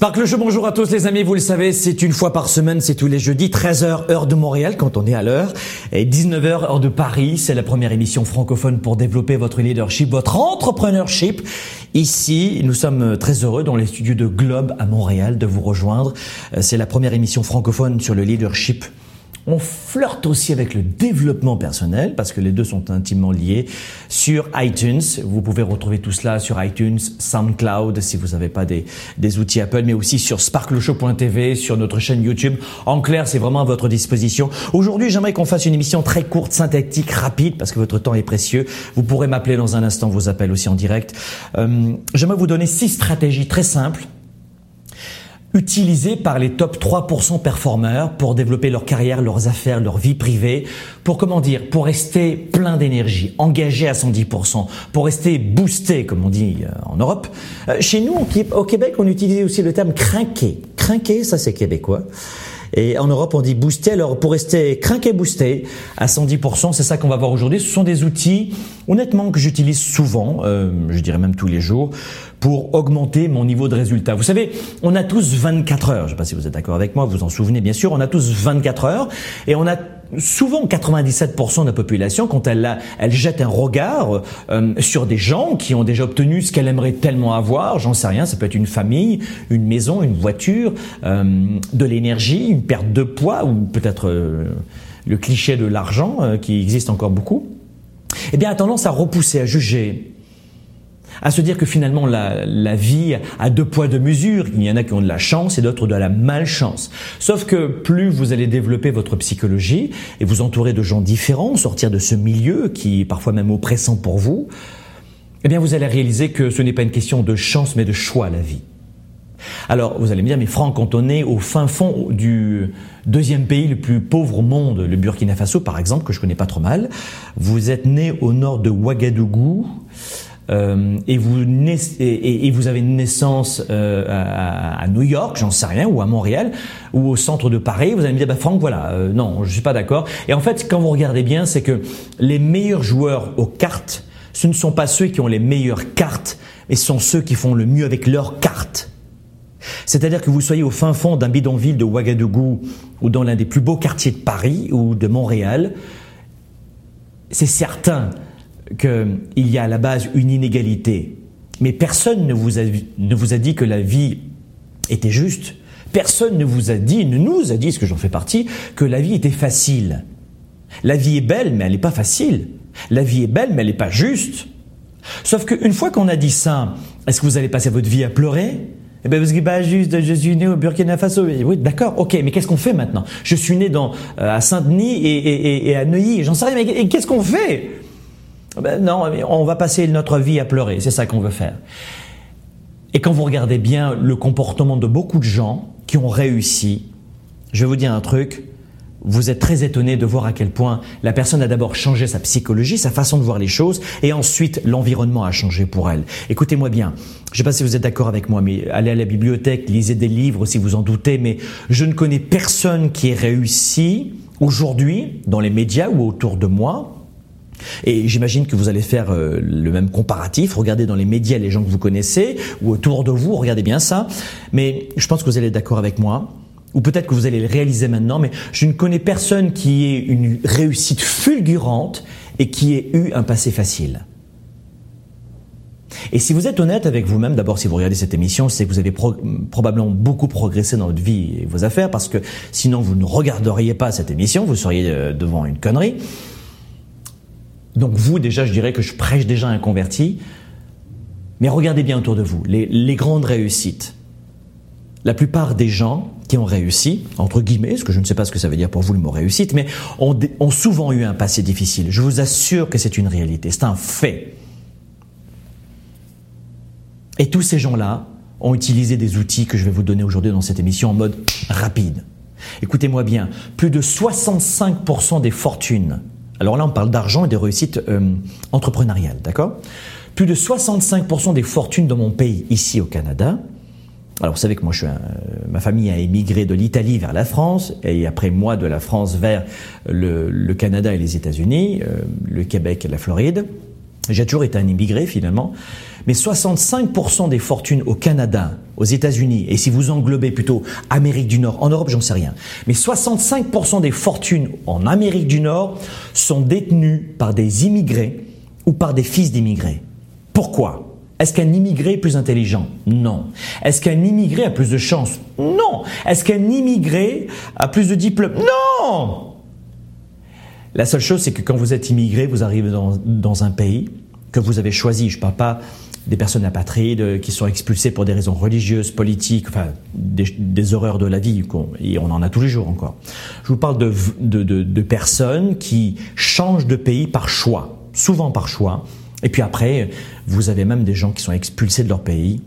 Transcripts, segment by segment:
Sparkle Show, bonjour à tous les amis, vous le savez, c'est une fois par semaine, c'est tous les jeudis, 13h heure de Montréal quand on est à l'heure, et 19h heure de Paris, c'est la première émission francophone pour développer votre leadership, votre entrepreneurship. Ici, nous sommes très heureux dans les studios de Globe à Montréal de vous rejoindre. Euh, c'est la première émission francophone sur le leadership on flirte aussi avec le développement personnel parce que les deux sont intimement liés sur iTunes. Vous pouvez retrouver tout cela sur iTunes, SoundCloud si vous n'avez pas des, des, outils Apple, mais aussi sur sparkleshow.tv, sur notre chaîne YouTube. En clair, c'est vraiment à votre disposition. Aujourd'hui, j'aimerais qu'on fasse une émission très courte, synthétique, rapide parce que votre temps est précieux. Vous pourrez m'appeler dans un instant, vos appels aussi en direct. Euh, j'aimerais vous donner six stratégies très simples utilisés par les top 3% performeurs pour développer leur carrière, leurs affaires, leur vie privée, pour comment dire, pour rester plein d'énergie, engagé à 110%, pour rester boosté, comme on dit euh, en Europe. Euh, chez nous, au Québec, on utilise aussi le terme crinqué. Crinqué, ça c'est québécois. Et en Europe, on dit booster. Alors, pour rester craqué boosté à 110%, c'est ça qu'on va voir aujourd'hui. Ce sont des outils, honnêtement, que j'utilise souvent, euh, je dirais même tous les jours, pour augmenter mon niveau de résultat. Vous savez, on a tous 24 heures. Je ne sais pas si vous êtes d'accord avec moi, vous en souvenez bien sûr. On a tous 24 heures et on a souvent 97% de la population, quand elle, elle jette un regard euh, sur des gens qui ont déjà obtenu ce qu'elle aimerait tellement avoir, j'en sais rien, ça peut être une famille, une maison, une voiture, euh, de l'énergie, une perte de poids ou peut-être euh, le cliché de l'argent qui existe encore beaucoup, eh bien a tendance à repousser, à juger, à se dire que finalement la, vie a deux poids deux mesures. Il y en a qui ont de la chance et d'autres de la malchance. Sauf que plus vous allez développer votre psychologie et vous entourer de gens différents, sortir de ce milieu qui est parfois même oppressant pour vous, eh bien vous allez réaliser que ce n'est pas une question de chance mais de choix la vie. Alors, vous allez me dire, mais Franck, quand on est au fin fond du deuxième pays le plus pauvre au monde, le Burkina Faso par exemple, que je connais pas trop mal, vous êtes né au nord de Ouagadougou, euh, et, vous avez une naissance euh, à, New York, j'en sais rien, ou à Montréal, ou au centre de Paris, vous allez me dire, bah Franck, voilà, euh, non, je suis pas d'accord. Et en fait, quand vous regardez bien, c'est que les meilleurs joueurs aux cartes, ce ne sont pas ceux qui ont les meilleures cartes, mais ce sont ceux qui font le mieux avec leurs cartes. C'est-à-dire que vous soyez au fin fond d'un bidonville de Ouagadougou ou dans l'un des plus beaux quartiers de Paris ou de Montréal, c'est certain qu'il y a à la base une inégalité. Mais personne ne vous, a, ne vous a dit que la vie était juste. Personne ne vous a dit, ne nous a dit, ce que j'en fais partie, que la vie était facile. La vie est belle, mais elle n'est pas facile. La vie est belle, mais elle n'est pas juste. Sauf qu'une fois qu'on a dit ça, est-ce que vous allez passer votre vie à pleurer? Eh bien, parce que pas juste, je suis né au Burkina Faso. Oui, d'accord, ok, mais qu'est-ce qu'on fait maintenant? Je suis né dans, euh, à Saint-Denis et, et, et, à Neuilly, j'en sais rien, mais qu'est-ce qu'on fait? Ben non, on va passer notre vie à pleurer, c'est ça qu'on veut faire. Et quand vous regardez bien le comportement de beaucoup de gens qui ont réussi, je vais vous dire un truc, vous êtes très étonné de voir à quel point la personne a d'abord changé sa psychologie, sa façon de voir les choses, et ensuite l'environnement a changé pour elle. Écoutez-moi bien, je ne sais pas si vous êtes d'accord avec moi, mais allez à la bibliothèque, lisez des livres si vous en doutez, mais je ne connais personne qui ait réussi aujourd'hui dans les médias ou autour de moi et j'imagine que vous allez faire euh, le même comparatif, regardez dans les médias les gens que vous connaissez, ou autour de vous, regardez bien ça. Mais je pense que vous allez être d'accord avec moi, ou peut-être que vous allez le réaliser maintenant, mais je ne connais personne qui ait une réussite fulgurante et qui ait eu un passé facile. Et si vous êtes honnête avec vous-même, d'abord si vous regardez cette émission, c'est que vous avez probablement beaucoup progressé dans votre vie et vos affaires, parce que sinon vous ne regarderiez pas cette émission, vous seriez euh, devant une connerie. Donc vous, déjà, je dirais que je prêche déjà un converti. Mais regardez bien autour de vous, les, grandes réussites. La plupart des gens qui ont réussi, entre guillemets, parce que je ne sais pas ce que ça veut dire pour vous le mot réussite, mais ont, souvent eu un passé difficile. Je vous assure que c'est une réalité, c'est un fait. Et tous ces gens-là ont utilisé des outils que je vais vous donner aujourd'hui dans cette émission en mode rapide. Écoutez-moi bien, plus de 65% des fortunes, alors là on parle d'argent et des réussites euh, entrepreneuriales, d'accord? Plus de 65% des fortunes de mon pays, ici au Canada, alors vous savez que moi, je suis ma famille a émigré de l'Italie vers la France, et après moi de la France vers le, Canada et les États-Unis, euh, le Québec et la Floride. J'ai toujours été un immigré finalement. Mais 65% des fortunes au Canada, aux États-Unis, et si vous englobez plutôt Amérique du Nord, en Europe, j'en sais rien, mais 65% des fortunes en Amérique du Nord sont détenues par des immigrés ou par des fils d'immigrés. Pourquoi? Est-ce qu'un immigré est plus intelligent? Non. Est-ce qu'un immigré a plus de chance Non. Est-ce qu'un immigré a plus de diplômes? Non La seule chose, c'est que quand vous êtes immigré, vous arrivez dans, un pays que vous avez choisi. Je ne parle pas des personnes apatrides qui sont expulsées pour des raisons religieuses, politiques, enfin des, horreurs de la vie, et on en a tous les jours encore. Je vous parle de, de personnes qui changent de pays par choix, souvent par choix, et puis après, vous avez même des gens qui sont expulsés de leur pays,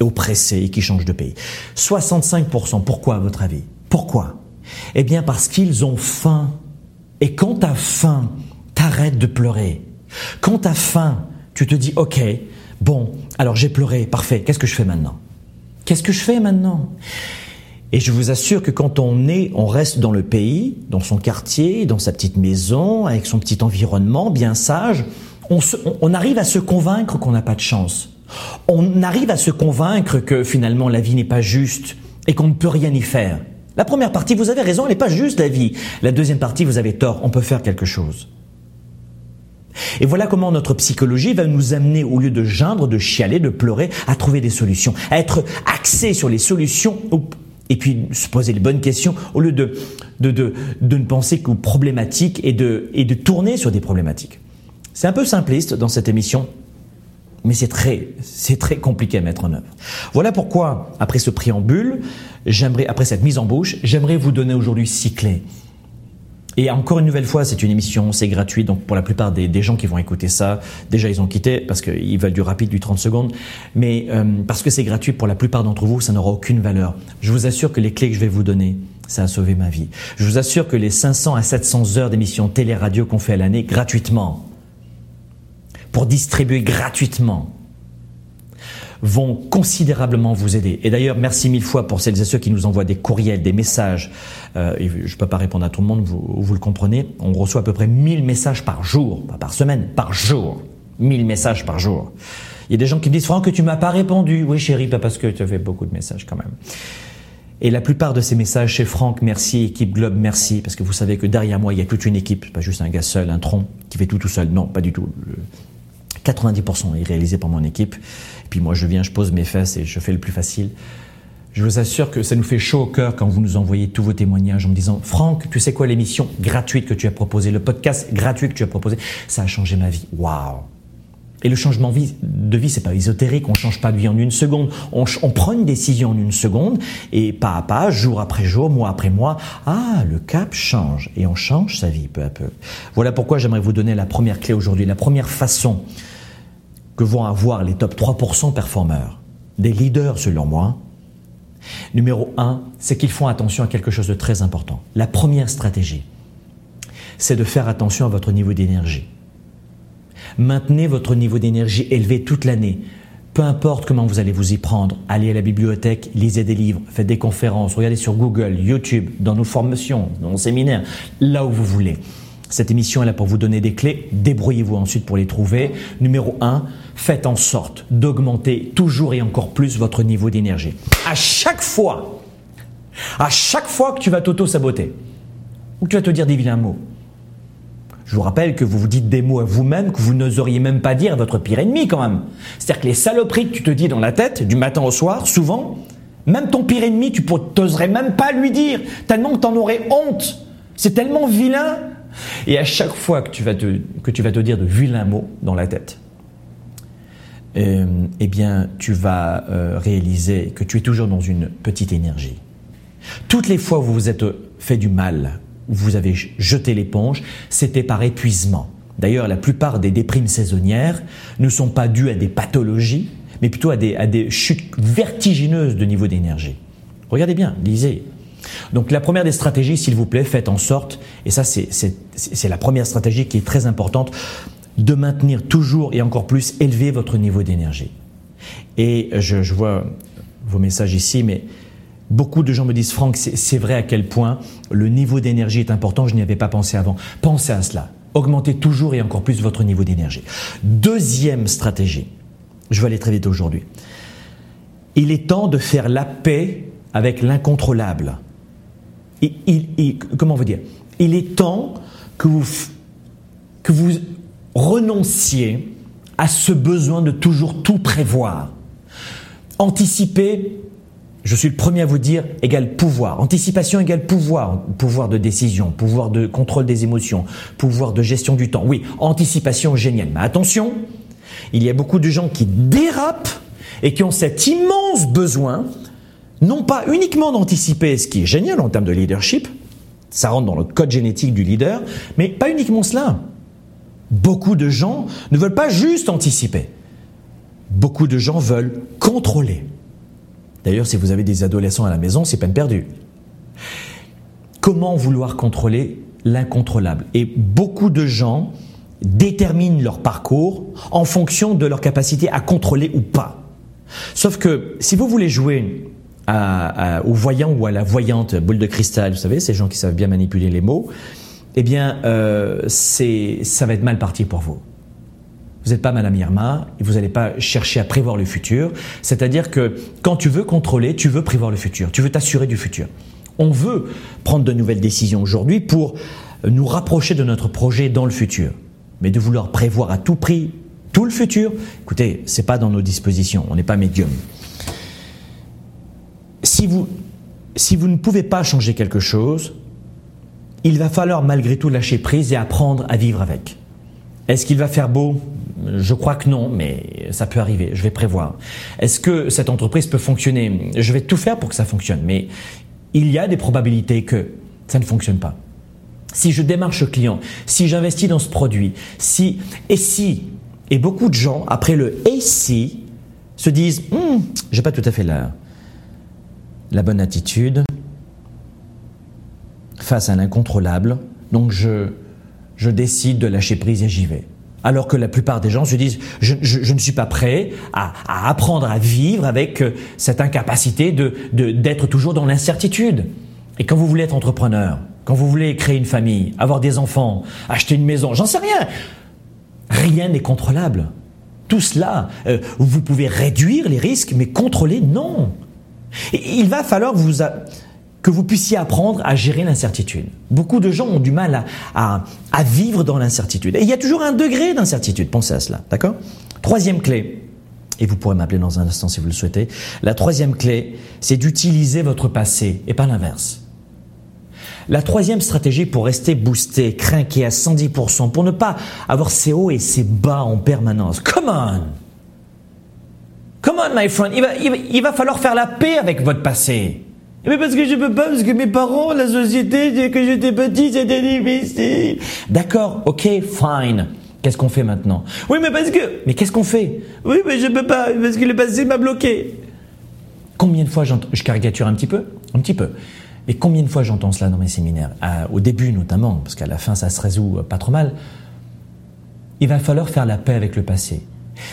oppressés, et qui changent de pays. 65%, pourquoi à votre avis? Pourquoi? Eh bien parce qu'ils ont faim. Et quand tu as faim, t'arrêtes de pleurer. Quand as faim, tu te dis, ok, bon, alors j'ai pleuré, parfait, qu'est-ce que je fais maintenant? Qu'est-ce que je fais maintenant? Et je vous assure que quand on est, on reste dans le pays, dans son quartier, dans sa petite maison, avec son petit environnement bien sage, on, arrive à se convaincre qu'on n'a pas de chance. On arrive à se convaincre que finalement la vie n'est pas juste et qu'on ne peut rien y faire. La première partie, vous avez raison, elle n'est pas juste la vie. La deuxième partie, vous avez tort, on peut faire quelque chose. Et voilà comment notre psychologie va nous amener, au lieu de geindre, de chialer, de pleurer, à trouver des solutions, à être axé sur les solutions et puis se poser les bonnes questions au lieu de, de, ne penser qu'aux problématiques et de, et de tourner sur des problématiques. C'est un peu simpliste dans cette émission, mais c'est très, c'est très compliqué à mettre en œuvre. Voilà pourquoi, après ce préambule, j'aimerais, après cette mise en bouche, j'aimerais vous donner aujourd'hui six clés. Et encore une nouvelle fois, c'est une émission, c'est gratuit, donc pour la plupart des, gens qui vont écouter ça, déjà ils ont quitté parce qu'ils veulent du rapide, du 30 secondes, mais euh, parce que c'est gratuit, pour la plupart d'entre vous, ça n'aura aucune valeur. Je vous assure que les clés que je vais vous donner, ça a sauvé ma vie. Je vous assure que les 500 à 700 heures d'émissions télé-radio qu'on fait à l'année, gratuitement, pour distribuer gratuitement vont considérablement vous aider. Et d'ailleurs, merci mille fois pour celles et ceux qui nous envoient des courriels, des messages. Euh, je ne peux pas répondre à tout le monde, vous, vous, le comprenez. On reçoit à peu près 1000 messages par jour, pas par semaine, par jour. 1000 messages par jour. Il y a des gens qui me disent, Franck, que tu m'as pas répondu. Oui, chérie, pas parce que tu avais beaucoup de messages quand même. Et la plupart de ces messages chez Franck, merci, équipe Globe, merci, parce que vous savez que derrière moi, il y a toute une équipe, pas juste un gars seul, un tronc qui fait tout tout seul. Non, pas du tout. 90% est réalisé par mon équipe. Et puis moi, je viens, je pose mes fesses et je fais le plus facile. Je vous assure que ça nous fait chaud au cœur quand vous nous envoyez tous vos témoignages en me disant Franck, tu sais quoi, l'émission gratuite que tu as proposée, le podcast gratuit que tu as proposé, ça a changé ma vie. Waouh et le changement de vie, c'est pas ésotérique, on change pas de vie en une seconde. On, on, prend une décision en une seconde et pas à pas, jour après jour, mois après mois, ah, le cap change et on change sa vie peu à peu. Voilà pourquoi j'aimerais vous donner la première clé aujourd'hui, la première façon que vont avoir les top 3% performeurs, des leaders selon moi, numéro 1, c'est qu'ils font attention à quelque chose de très important. La première stratégie, c'est de faire attention à votre niveau d'énergie. Maintenez votre niveau d'énergie élevé toute l'année. Peu importe comment vous allez vous y prendre, allez à la bibliothèque, lisez des livres, faites des conférences, regardez sur Google, YouTube, dans nos formations, dans nos séminaires, là où vous voulez. Cette émission est là pour vous donner des clés. Débrouillez-vous ensuite pour les trouver. Numéro 1, faites en sorte d'augmenter toujours et encore plus votre niveau d'énergie. À chaque fois, à chaque fois que tu vas t'auto-saboter, ou que tu vas te dire des vilains mots, Je vous rappelle que vous vous dites des mots à vous-même que vous n'oseriez même pas dire à votre pire ennemi quand même. C'est-à-dire que les saloperies que tu te dis dans la tête, du matin au soir, souvent, même ton pire ennemi, tu n'oserais même pas lui dire, tellement que tu en aurais honte. C'est tellement vilain. Et à chaque fois que tu vas te, que tu vas te dire de vilains mots dans la tête, euh, eh bien, tu vas euh, réaliser que tu es toujours dans une petite énergie. Toutes les fois où vous vous êtes fait du mal, vous avez jeté l'éponge, c'était par épuisement. D'ailleurs, la plupart des déprimes saisonnières ne sont pas dues à des pathologies, mais plutôt à des, à des chutes vertigineuses de niveau d'énergie. Regardez bien, lisez. Donc la première des stratégies, s'il vous plaît, faites en sorte, et ça c'est la première stratégie qui est très importante, de maintenir toujours et encore plus élevé votre niveau d'énergie. Et je, je, vois vos messages ici, mais beaucoup de gens me disent, Franck, c'est vrai à quel point le niveau d'énergie est important, je n'y avais pas pensé avant. Pensez à cela. Augmentez toujours et encore plus votre niveau d'énergie. Deuxième stratégie, je vais aller très vite aujourd'hui. Il est temps de faire la paix avec l'incontrôlable. comment veut dire? Il est temps que vous, que vous renoncier à ce besoin de toujours tout prévoir. Anticiper, je suis le premier à vous dire, égale pouvoir. Anticipation égale pouvoir. Pouvoir de décision, pouvoir de contrôle des émotions, pouvoir de gestion du temps. Oui, anticipation géniale. Mais attention, il y a beaucoup de gens qui dérapent et qui ont cet immense besoin, non pas uniquement d'anticiper ce qui est génial en termes de leadership, ça rentre dans le code génétique du leader, mais pas uniquement cela. Beaucoup de gens ne veulent pas juste anticiper. Beaucoup de gens veulent contrôler. D'ailleurs, si vous avez des adolescents à la maison, c'est peine perdue. Comment vouloir contrôler l'incontrôlable? Et beaucoup de gens déterminent leur parcours en fonction de leur capacité à contrôler ou pas. Sauf que si vous voulez jouer au voyant ou à la voyante boule de cristal, vous savez, ces gens qui savent bien manipuler les mots, eh bien, euh, ça va être mal parti pour vous. Vous n'êtes pas Madame Irma vous n'allez pas chercher à prévoir le futur. C'est-à-dire que quand tu veux contrôler, tu veux prévoir le futur, tu veux t'assurer du futur. On veut prendre de nouvelles décisions aujourd'hui pour nous rapprocher de notre projet dans le futur. Mais de vouloir prévoir à tout prix tout le futur, écoutez, c'est pas dans nos dispositions, on n'est pas médium. Si vous, si vous ne pouvez pas changer quelque chose, il va falloir malgré tout lâcher prise et apprendre à vivre avec. Est-ce qu'il va faire beau? Je crois que non, mais ça peut arriver, je vais prévoir. Est-ce que cette entreprise peut fonctionner? Je vais tout faire pour que ça fonctionne, mais il y a des probabilités que ça ne fonctionne pas. Si je démarche le client, si j'investis dans ce produit, si et si et beaucoup de gens après le et si se disent hm, j'ai pas tout à fait la la bonne attitude, face à l'incontrôlable, donc je, je décide de lâcher prise et j'y vais. Alors que la plupart des gens se disent je, ne suis pas prêt à, à, apprendre à vivre avec euh, cette incapacité de, d'être toujours dans l'incertitude. Et quand vous voulez être entrepreneur, quand vous voulez créer une famille, avoir des enfants, acheter une maison, j'en sais rien, rien n'est contrôlable. Tout cela, euh, vous pouvez réduire les risques, mais contrôler, non. il va falloir vous, que vous puissiez apprendre à gérer l'incertitude. Beaucoup de gens ont du mal à, à, vivre dans l'incertitude. Et il y a toujours un degré d'incertitude, pensez à cela, d'accord? Troisième clé, et vous pourrez m'appeler dans un instant si vous le souhaitez, la troisième clé, c'est d'utiliser votre passé et pas l'inverse. La troisième stratégie pour rester boosté, craqué à 110%, pour ne pas avoir ses hauts et ses bas en permanence. Come on Come on, my friend, il va, il va falloir faire la paix avec votre passé. Mais parce que je peux pas, parce que mes parents, la société, que j'étais petit, c'était difficile. D'accord, ok, fine. Qu'est-ce qu'on fait maintenant? Oui, mais parce que... Mais qu'est-ce qu'on fait? Oui, mais je peux pas, parce que le passé m'a bloqué. Combien de fois j'entends... Je caricature un petit peu? Un petit peu. Mais combien de fois j'entends cela dans mes séminaires? Au début notamment, parce qu'à la fin ça se résout euh, pas trop mal. Il va falloir faire la paix avec le passé.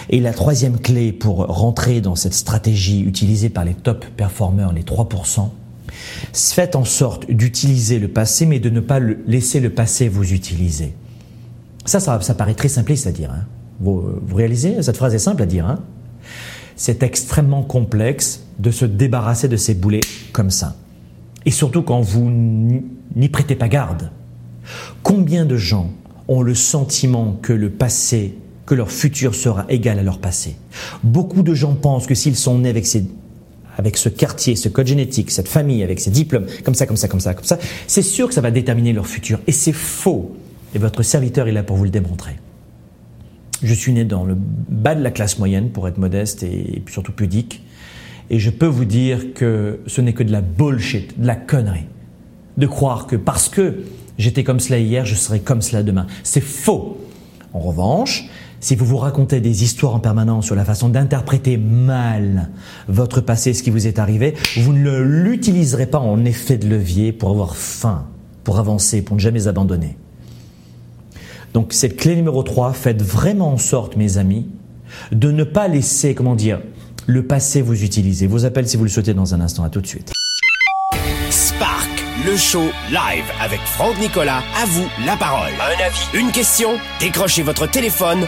Et la troisième clé pour rentrer dans cette stratégie utilisée par les top performeurs, les 3%, faites en sorte d'utiliser le passé, mais de ne pas laisser le passé vous utiliser. Ça, ça, paraît très simpliste à dire. Hein. Vous, réalisez? Cette phrase est simple à dire. Hein. C'est extrêmement complexe de se débarrasser de ces boulets comme ça. Et surtout quand vous n'y prêtez pas garde. Combien de gens ont le sentiment que le passé, que leur futur sera égal à leur passé. Beaucoup de gens pensent que s'ils sont nés avec ce quartier, ce code génétique, cette famille, avec ces diplômes, comme ça, comme ça, comme ça, comme ça, c'est sûr que ça va déterminer leur futur. Et c'est faux. Et votre serviteur est là pour vous le démontrer. Je suis né dans le bas de la classe moyenne, pour être modeste et surtout pudique. Et je peux vous dire que ce n'est que de la bullshit, de la connerie. De croire que parce que j'étais comme cela hier, je serai comme cela demain. C'est faux. En revanche, si vous vous racontez des histoires en permanence sur la façon d'interpréter mal votre passé, ce qui vous est arrivé, vous ne l'utiliserez pas en effet de levier pour avoir faim, pour avancer, pour ne jamais abandonner. Donc cette clé numéro 3, faites vraiment en sorte, mes amis, de ne pas laisser, comment dire, le passé vous utiliser. Vos appels si vous le souhaitez dans un instant. À tout de suite. Spark, le show live avec Franck Nicolas. À vous la parole. Un avis, une question Décrochez votre téléphone.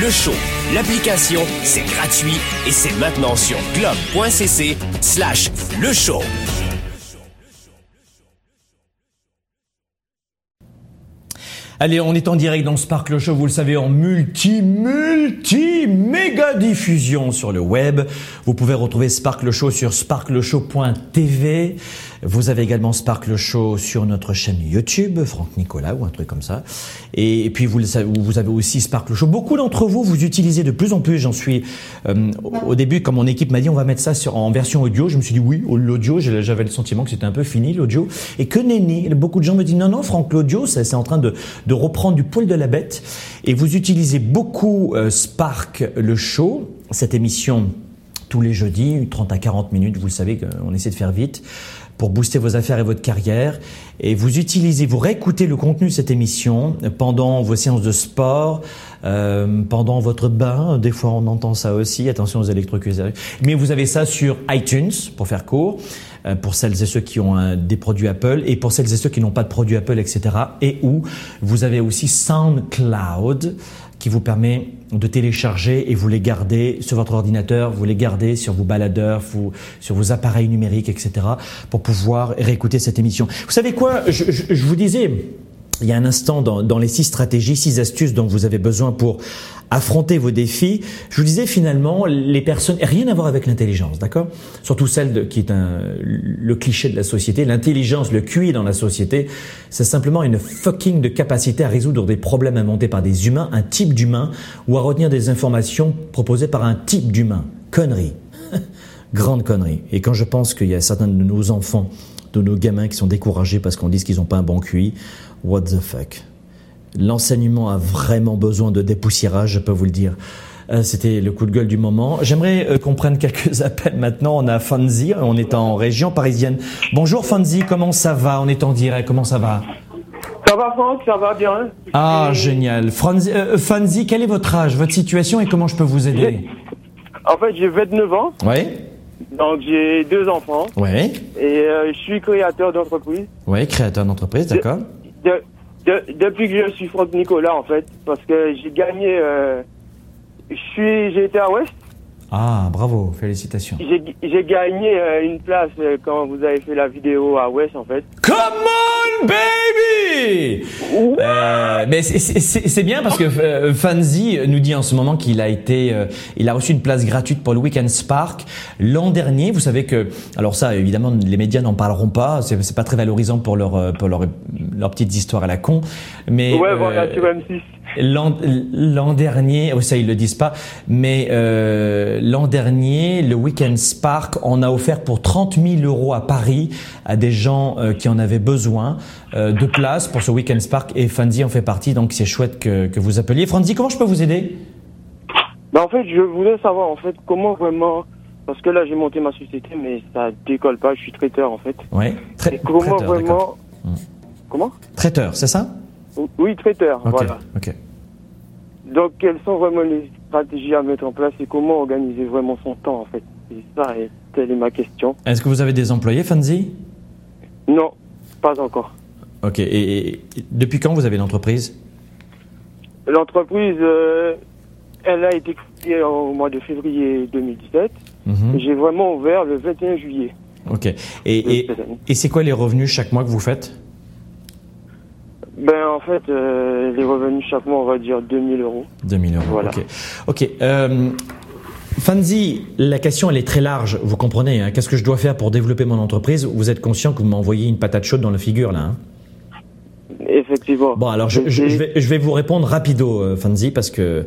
Le show, l'application, c'est gratuit et c'est maintenant sur globe.cc slash le show. Allez, on est en direct dans Sparkle Show, vous le savez, en multi, multi, méga diffusion sur le web. Vous pouvez retrouver Sparkle Show sur sparkleshow.tv. Vous avez également Sparkle Show sur notre chaîne YouTube, Franck Nicolas ou un truc comme ça. Et, puis vous, avez aussi Sparkle Show. Beaucoup d'entre vous, vous utilisez de plus en plus, j'en suis... Euh, au début, quand mon équipe m'a dit on va mettre ça en version audio, je me suis dit oui, l'audio, j'avais le sentiment que c'était un peu fini l'audio. Et que nenni, beaucoup de gens me disent non, non, Franck, l'audio, c'est en train de, reprendre du poil de la bête. Et vous utilisez beaucoup euh, Spark le show, cette émission tous les jeudis, 30 à 40 minutes, vous le savez, on essaie de faire vite pour booster vos affaires et votre carrière. Et vous utilisez, vous réécoutez le contenu de cette émission pendant vos séances de sport, euh, pendant votre bain. Des fois, on entend ça aussi. Attention aux électrocuteurs. Mais vous avez ça sur iTunes, pour faire court, euh, pour celles et ceux qui ont un, des produits Apple et pour celles et ceux qui n'ont pas de produits Apple, etc. Et où vous avez aussi SoundCloud qui vous permet de télécharger et vous les gardez sur votre ordinateur, vous les gardez sur vos baladeurs, sur vos appareils numériques, etc. pour pouvoir réécouter cette émission. Vous savez quoi? Je vous disais il y a un instant dans, dans, les six stratégies, six astuces dont vous avez besoin pour affronter vos défis. Je vous disais finalement, les personnes, rien à voir avec l'intelligence, d'accord? Surtout celle de, qui est un, le cliché de la société. L'intelligence, le QI dans la société, c'est simplement une fucking de capacité à résoudre des problèmes inventés par des humains, un type d'humain, ou à retenir des informations proposées par un type d'humain. Connerie. Grande connerie. Et quand je pense qu'il y a certains de nos enfants, de nos gamins qui sont découragés parce qu'on dit qu'ils n'ont pas un bon QI, what the fuck L'enseignement a vraiment besoin de dépoussiérage, je peux vous le dire. Euh, c'était le coup de gueule du moment. J'aimerais euh, qu'on prenne quelques appels maintenant. On a Fanzi, on est en région parisienne. Bonjour Fanzi, comment ça va? On est en direct, comment ça va? Ça va Franck, ça va bien. Ah, génial. Fanzi, euh, Fanzi, quel est votre âge, votre situation et comment je peux vous aider? En fait, j'ai 29 ans. Oui. Donc j'ai deux enfants. Oui. Et je suis créateur d'entreprise. Oui, créateur d'entreprise, d'accord. De, depuis que je suis Franck Nicolas, en fait, parce que j'ai gagné. Euh, je suis, j'ai été à Ouest. Ah, bravo, félicitations. J'ai gagné euh, une place euh, quand vous avez fait la vidéo à Ouest, en fait. Come on, baby euh, Mais c'est bien parce que euh, Fanzi nous dit en ce moment qu'il a été, il a reçu une place gratuite pour le Weekend Spark l'an dernier. Vous savez que, alors ça, évidemment, les médias n'en parleront pas. C'est pas très valorisant pour leur, pour leur, leurs petites histoires à la con. Mais ouais, voilà, M6. L'an dernier, oh, ça ils le disent pas, mais euh, l'an dernier, le Weekend Spark, on a offert pour 30 000 euros à Paris à des gens euh, qui en avaient besoin euh, de place pour ce Weekend Spark et Fanzi en fait partie, donc c'est chouette que, que vous appeliez. Fanzi, comment je peux vous aider? Ben, En fait, je voulais savoir en fait comment vraiment parce que là j'ai monté ma société mais ça décolle pas, je suis traiteur en fait. Ouais. comment vraiment hmm. Comment? Traiteur, c'est ça? Oui, traiteur, voilà. Donc, quelles sont vraiment les stratégies à mettre en place et comment organiser vraiment son temps, en fait? C'est ça, et telle est ma question. Est-ce que vous avez des employés, Fanzi? Non, pas encore. Ok. Et, et depuis quand vous avez l'entreprise? L'entreprise, euh, elle a été créée au mois de février 2017. Mhm. J'ai vraiment ouvert le 21 juillet. Ok. Et c'est quoi les revenus chaque mois que vous faites? Ben, en fait, euh, les revenus chaque mois, on va dire 2000 euros. 2000 euros. Voilà. Ok. Ok. Euh, Fanzi, la question elle est très large. Vous comprenez hein, Qu'est-ce que je dois faire pour développer mon entreprise? Vous êtes conscient que vous m'envoyez une patate chaude dans la figure là. hein Bon, alors je, je- je vais, je vais vous répondre rapido, euh, Fanzi, parce que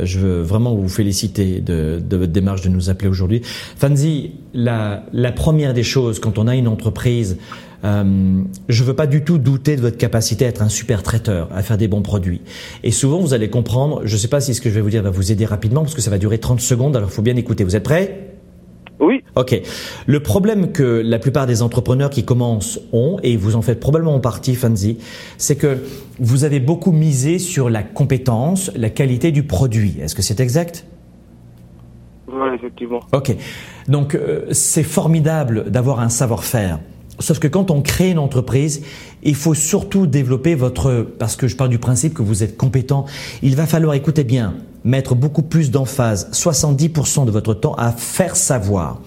je veux vraiment vous féliciter de, de votre démarche de nous appeler aujourd'hui. Fanzi, la, la première des choses, quand on a une entreprise, euh, je veux pas du tout douter de votre capacité à être un super traiteur, à faire des bons produits. Et souvent, vous allez comprendre, je sais pas si ce que je vais vous dire va vous aider rapidement, parce que ça va durer 30 secondes, alors il faut bien écouter. Vous êtes prêts? Oui, Ok. Le problème que la plupart des entrepreneurs qui commencent ont, et vous en faites probablement en partie, Fanzi, c'est que vous avez beaucoup misé sur la compétence, la qualité du produit. Est-ce que c'est exact? Voilà, effectivement. Ok. Donc euh, c'est formidable d'avoir un savoir-faire. Sauf que quand on crée une entreprise, il faut surtout développer votre, parce que je pars du principe que vous êtes compétent, il va falloir, écoutez bien, mettre beaucoup plus d'emphase, 70% de votre temps à faire savoir.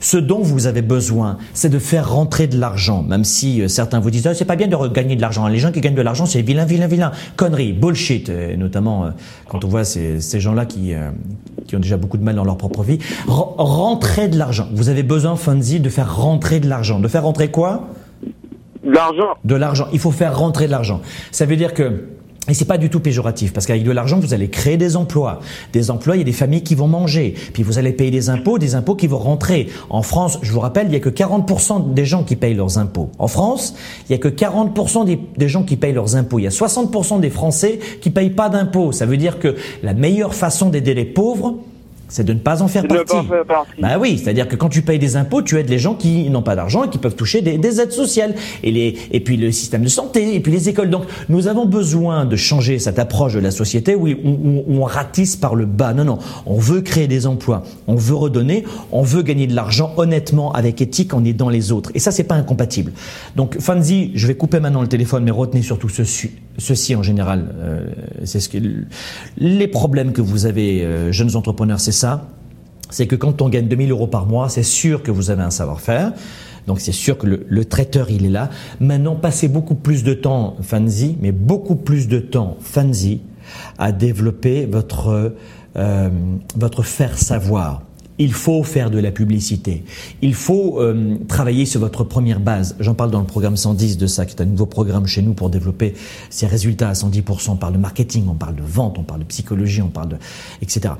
Ce dont vous avez besoin, c'est de faire rentrer de l'argent, même si euh, certains vous disent ah, c'est pas bien de regagner de l'argent. Les gens qui gagnent de l'argent, c'est vilain, vilain, vilain, connerie, bullshit. Et notamment euh, quand on voit ces, ces gens-là qui euh, qui ont déjà beaucoup de mal dans leur propre vie. Ren- rentrer de l'argent. Vous avez besoin, Fonzi, de faire rentrer de l'argent. De faire rentrer quoi? De l'argent. De l'argent. Il faut faire rentrer de l'argent. Ça veut dire que et c'est pas du tout péjoratif parce qu'avec de l'argent, vous allez créer des emplois. Des emplois, il y a des familles qui vont manger. Puis vous allez payer des impôts, des impôts qui vont rentrer. En France, je vous rappelle, il y a que 40% des gens qui payent leurs impôts. En France, il y a que 40% des, gens qui payent leurs impôts. Il y a 60% des Français qui payent pas d'impôts. Ça veut dire que la meilleure façon d'aider les pauvres, c'est de ne pas en faire De ne partie. pas en faire partie. Bah oui, c'est-à-dire que quand tu payes des impôts, tu aides les gens qui n'ont pas d'argent et qui peuvent toucher des, des aides sociales. Et, les, et puis le système de santé, et puis les écoles. Donc nous avons besoin de changer cette approche de la société où, où- où on ratisse par le bas. Non, non, on veut créer des emplois, on veut redonner, on veut gagner de l'argent honnêtement, avec éthique, en aidant les autres. Et ça, c'est pas incompatible. Donc Fanzi, je vais couper maintenant le téléphone, mais retenez surtout ceci, ceci en général. euh, c'est ce que les problèmes que vous avez, euh, jeunes entrepreneurs, c'est ça c'est que quand on gagne 2000 euros par mois, c'est sûr que vous avez un savoir-faire. Donc c'est sûr que le, le traiteur, il est là. Maintenant, passez beaucoup plus de temps, Fanzi, mais beaucoup plus de temps, Fanzi, à développer votre, euh, votre faire savoir. Il faut faire de la publicité. Il faut euh, travailler sur votre première base. J'en parle dans le programme 110 de ça, qui est un nouveau programme chez nous pour développer ses résultats à 110%. On parle de marketing, on parle de vente, on parle de psychologie, on parle de, etc.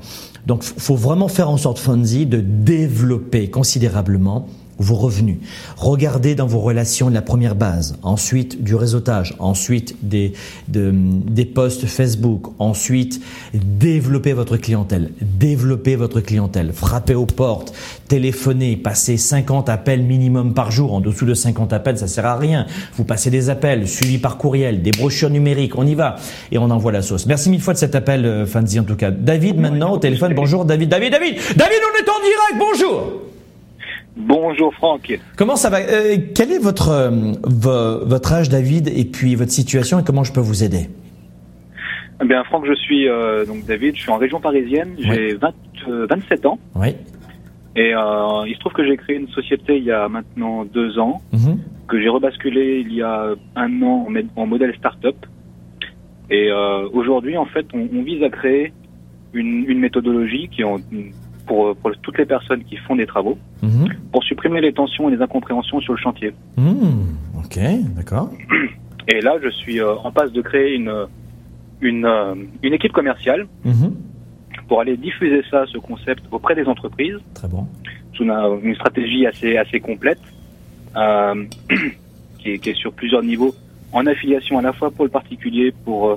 Donc, faut vraiment faire en sorte, Fonzi, de développer considérablement vos revenus. Regardez dans vos relations la première base, ensuite du réseautage, ensuite des, de- des posts Facebook, ensuite développer votre clientèle, développer votre clientèle, frapper aux portes, téléphoner, passer 50 appels minimum par jour. En dessous de 50 appels, ça sert à rien. Vous passez des appels, suivis par courriel, des brochures numériques, on y va et on envoie la sauce. Merci mille fois de cet appel, euh, Fanzi en tout cas. David maintenant au téléphone. Bonjour David. David, David, David, on est en direct. Bonjour. Bonjour Franck. Comment ça va Euh, Quel est votre euh, vo- votre âge, David, et puis votre situation et comment je peux vous aider? Eh bien Franck, je suis euh, donc David, je suis en région parisienne, j'ai 20, euh, 27 ans Oui. et il se trouve que j'ai créé une société il y a maintenant deux ans, Mhm. que j'ai rebasculé il y a un an en, modèle start-up. Et aujourd'hui, en fait, on, on vise à créer une, une méthodologie qui en, pour, pour toutes les personnes qui font des travaux, Mhm. pour supprimer les tensions et les incompréhensions sur le chantier. Mhm. Ok, d'accord. Et là, je suis euh, en passe de créer une une, euh, une équipe commerciale Mhm. pour aller diffuser ça, ce concept, auprès des entreprises, Très bon. sous une, une stratégie assez, assez complète, euh, qui, est, qui est sur plusieurs niveaux, en affiliation à la fois pour le particulier, pour euh,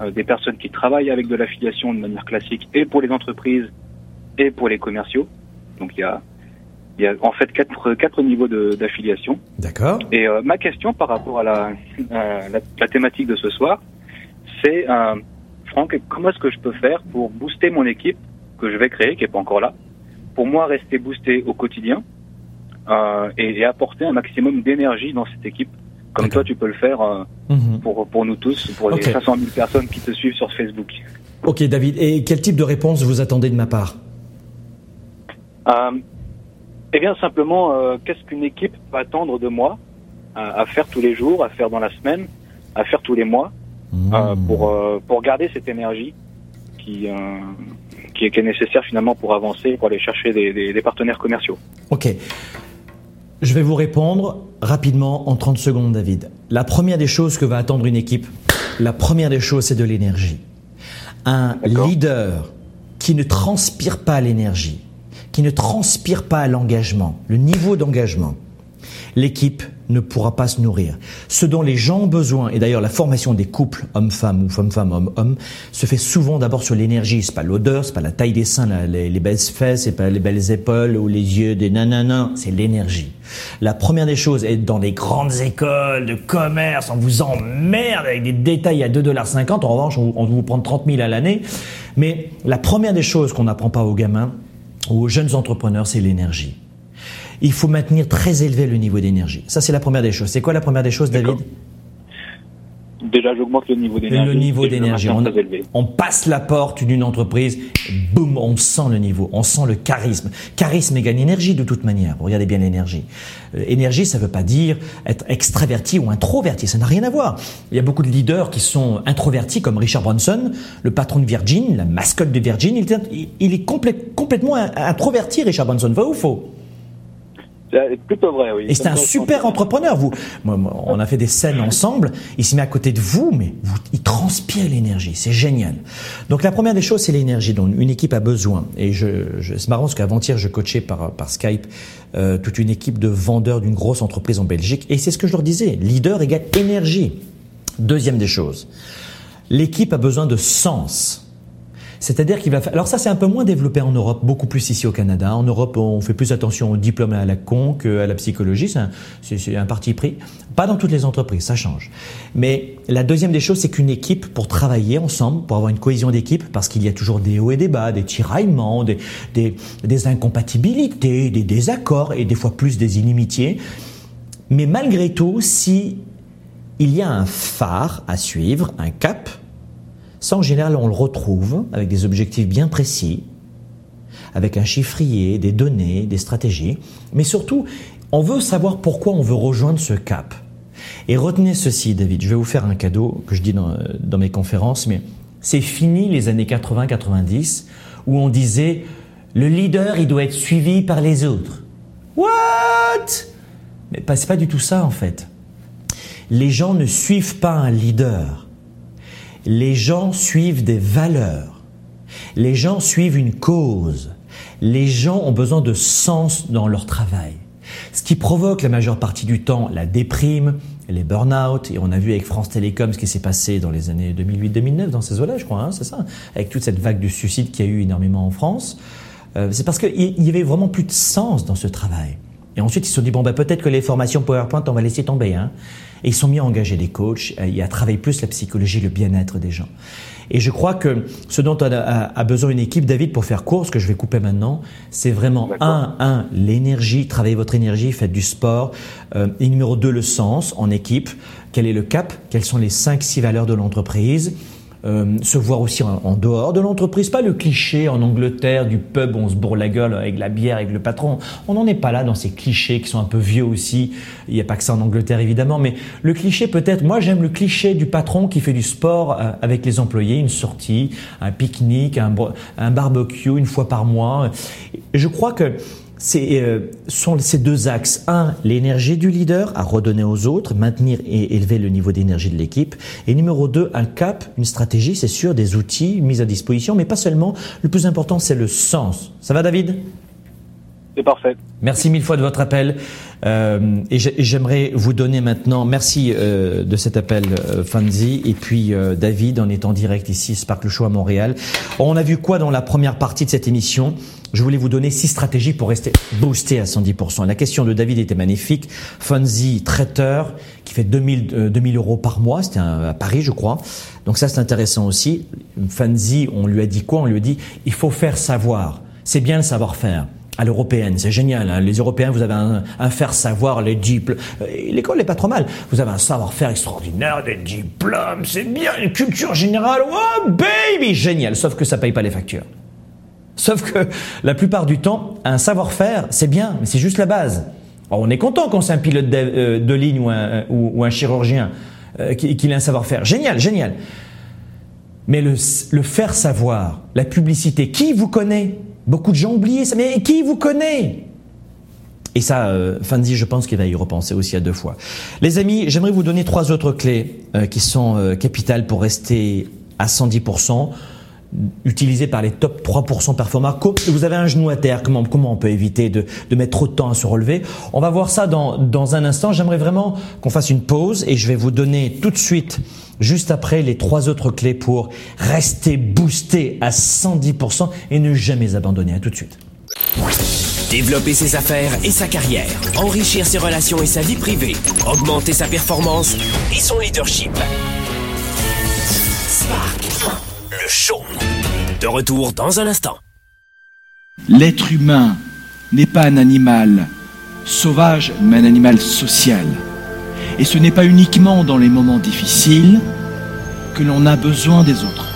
euh, des personnes qui travaillent avec de l'affiliation de manière classique, et pour les entreprises, et pour les commerciaux. Donc il y a, il y a en fait quatre, quatre niveaux d'affiliation. D'accord. Et euh, ma question par rapport à la, à la, la thématique de ce soir, c'est euh, Franck, comment est-ce que je peux faire pour booster mon équipe que je vais créer, qui est pas encore là, pour moi rester boosté au quotidien euh, et, et apporter un maximum d'énergie dans cette équipe, comme toi tu peux le faire euh, Mhm. pour pour nous tous, pour les Ok. 500 000 personnes qui te suivent sur Facebook. Ok David, et quel type de réponse vous attendez de ma part? Eh bien, simplement, euh, qu'est-ce qu'une équipe peut attendre de moi à, à faire tous les jours, à faire dans la semaine, à faire tous les mois, euh, Hmm. pour euh, pour garder cette énergie qui, euh, qui est, qui est nécessaire finalement pour avancer, pour aller chercher des, des, des partenaires commerciaux. Ok. Je vais vous répondre rapidement en 30 secondes, David. La première des choses que va attendre une équipe, la première des choses, c'est de l'énergie. Un leader qui ne transpire pas l'énergie, qui ne transpire pas l'engagement, le niveau d'engagement, l'équipe ne pourra pas se nourrir. Ce dont les gens ont besoin, et d'ailleurs la formation des couples homme-femme ou femme-femme, homme-homme, se fait souvent d'abord sur l'énergie. C'est pas l'odeur, c'est pas la taille des seins, les, les belles fesses, c'est pas les belles épaules ou les yeux des nanana, c'est l'énergie. La première des choses est dans les grandes écoles de commerce, on vous emmerde avec des détails à 2,50$. En revanche, on, on vous prend 30 000 à l'année. Mais la première des choses qu'on n'apprend pas aux gamins aux jeunes entrepreneurs, c'est l'énergie il faut maintenir très élevé le niveau d'énergie. Ça, c'est la première des choses. C'est quoi la première des choses, David? Déjà, j'augmente le niveau d'énergie. Le niveau d'énergie. On, passe la porte d'une entreprise, boum, on sent le niveau, on sent le charisme. Charisme égale énergie de toute manière. Vous regardez bien l'énergie. Euh, énergie, ça ne veut pas dire être extraverti ou introverti. Ça n'a rien à voir. Il y a beaucoup de leaders qui sont introvertis, comme Richard Branson, le patron de Virgin, la mascotte de Virgin. Il est, il est complè- complètement introverti, Richard Branson. Vrai ou faux? Plutôt vrai, oui. Et c'est un super entrepreneur. Vous, on a fait des scènes ensemble. Il se met à côté de vous, mais il transpire l'énergie. C'est génial. Donc la première des choses, c'est l'énergie dont une équipe a besoin. Et je, je c'est marrant parce qu'avant-hier, je coachais par, par Skype euh, toute une équipe de vendeurs d'une grosse entreprise en Belgique. Et c'est ce que je leur disais. Leader égale énergie. Deuxième des choses. L'équipe a besoin de sens. C'est-à-dire qu'il va faire. Alors ça, c'est un peu moins développé en Europe, beaucoup plus ici au Canada. En Europe, on fait plus attention au diplôme à la con qu'à la psychologie. C'est un, un parti pris. Pas dans toutes les entreprises, ça change. Mais la deuxième des choses, c'est qu'une équipe, pour travailler ensemble, pour avoir une cohésion d'équipe, parce qu'il y a toujours des hauts et des bas, des tiraillements, des, des, des incompatibilités, des désaccords et des fois plus des inimitiés. Mais malgré tout, si il y a un phare à suivre, un cap, ça, en général, on le retrouve avec des objectifs bien précis, avec un chiffrier, des données, des stratégies. Mais surtout, on veut savoir pourquoi on veut rejoindre ce cap. Et retenez ceci, David, je vais vous faire un cadeau que je dis dans, mes conférences, mais c'est fini les années 80-90 où on disait le leader, il doit être suivi par les autres. What? Mais c'est pas du tout ça en fait. Les gens ne suivent pas un leader. Les gens suivent des valeurs. Les gens suivent une cause. Les gens ont besoin de sens dans leur travail. Ce qui provoque la majeure partie du temps la déprime, les burn-out, et on a vu avec France Télécom ce qui s'est passé dans les années 2008-2009, dans ces eaux-là, je crois, hein, c'est ça, avec toute cette vague de suicides qu'il y a eu énormément en France. Euh, c'est parce qu'il y avait vraiment plus de sens dans ce travail. Et ensuite, ils se sont dit, bon, bah, peut-être que les formations PowerPoint, on va laisser tomber. Hein. Et ils sont mis à engager des coachs euh, et à travailler plus la psychologie, le bien-être des gens. Et je crois que ce dont a, a- a besoin une équipe, David, pour faire court, ce que je vais couper maintenant, c'est vraiment, un, un, l'énergie, travaillez votre énergie, faites du sport. Euh, et numéro deux, le sens en équipe. Quel est le cap? Quelles sont les cinq, six valeurs de l'entreprise? Euh, se voir aussi en, dehors de l'entreprise, pas le cliché en Angleterre du pub où on se bourre la gueule avec la bière, avec le patron. On n'en est pas là dans ces clichés qui sont un peu vieux aussi. Il n'y a pas que ça en Angleterre évidemment, mais le cliché peut-être, moi j'aime le cliché du patron qui fait du sport euh, avec les employés, une sortie, un pique-nique, un, un barbecue une fois par mois. Je crois que c'est euh, sont ces deux axes. Un, l'énergie du leader à redonner aux autres, maintenir et élever le niveau d'énergie de l'équipe. Et numéro deux, un cap, une stratégie, c'est sûr, des outils mis à disposition, mais pas seulement. Le plus important, c'est le sens. Ça va, David? C'est parfait. Merci mille fois de votre appel. Euh, et j'aimerais vous donner maintenant, merci euh, de cet appel, euh, Fanzi, et puis euh, David, en étant direct ici, Sparkle Show à Montréal. On a vu quoi dans la première partie de cette émission? Je voulais vous donner six stratégies pour rester boosté à 110%. La question de David était magnifique. Fanzi, traiteur, qui fait 2000, 2000 euros par mois, c'était à Paris, je crois. Donc ça, c'est intéressant aussi. Fanzi, on lui a dit quoi? On lui a dit, il faut faire savoir. C'est bien le savoir-faire à l'européenne. C'est génial. Hein. Les Européens, vous avez un, faire savoir, les diplômes. Euh, l'école n'est pas trop mal. Vous avez un savoir-faire extraordinaire, des diplômes, c'est bien, une culture générale. Oh baby, génial. Sauf que ça paye pas les factures. Sauf que la plupart du temps, un savoir-faire, c'est bien, mais c'est juste la base. on est content quand c'est un pilote de, euh, ligne ou un, ou, un chirurgien euh, qu'il ait un savoir-faire. Génial, génial. Mais le faire savoir, la publicité, qui vous connaît? Beaucoup de gens oublient ça. Mais qui vous connaît? Et ça, euh, je pense qu'il va y repenser aussi à deux fois. Les amis, j'aimerais vous donner trois autres clés euh, qui sont euh, capitales pour rester à 110%, utilisées par les top 3% performants. Vous avez un genou à terre, comment, comment on peut éviter de, de mettre trop de temps à se relever? On va voir ça dans, dans un instant. J'aimerais vraiment qu'on fasse une pause et je vais vous donner tout de suite juste après les trois autres clés pour rester boosté à 110% et ne jamais abandonner. À tout de suite. Développer ses affaires et sa carrière, enrichir ses relations et sa vie privée, augmenter sa performance et son leadership. Spark, le show. De retour dans un instant. L'être humain n'est pas un animal sauvage, mais un animal social. Et ce n'est pas uniquement dans les moments difficiles que l'on a besoin des autres.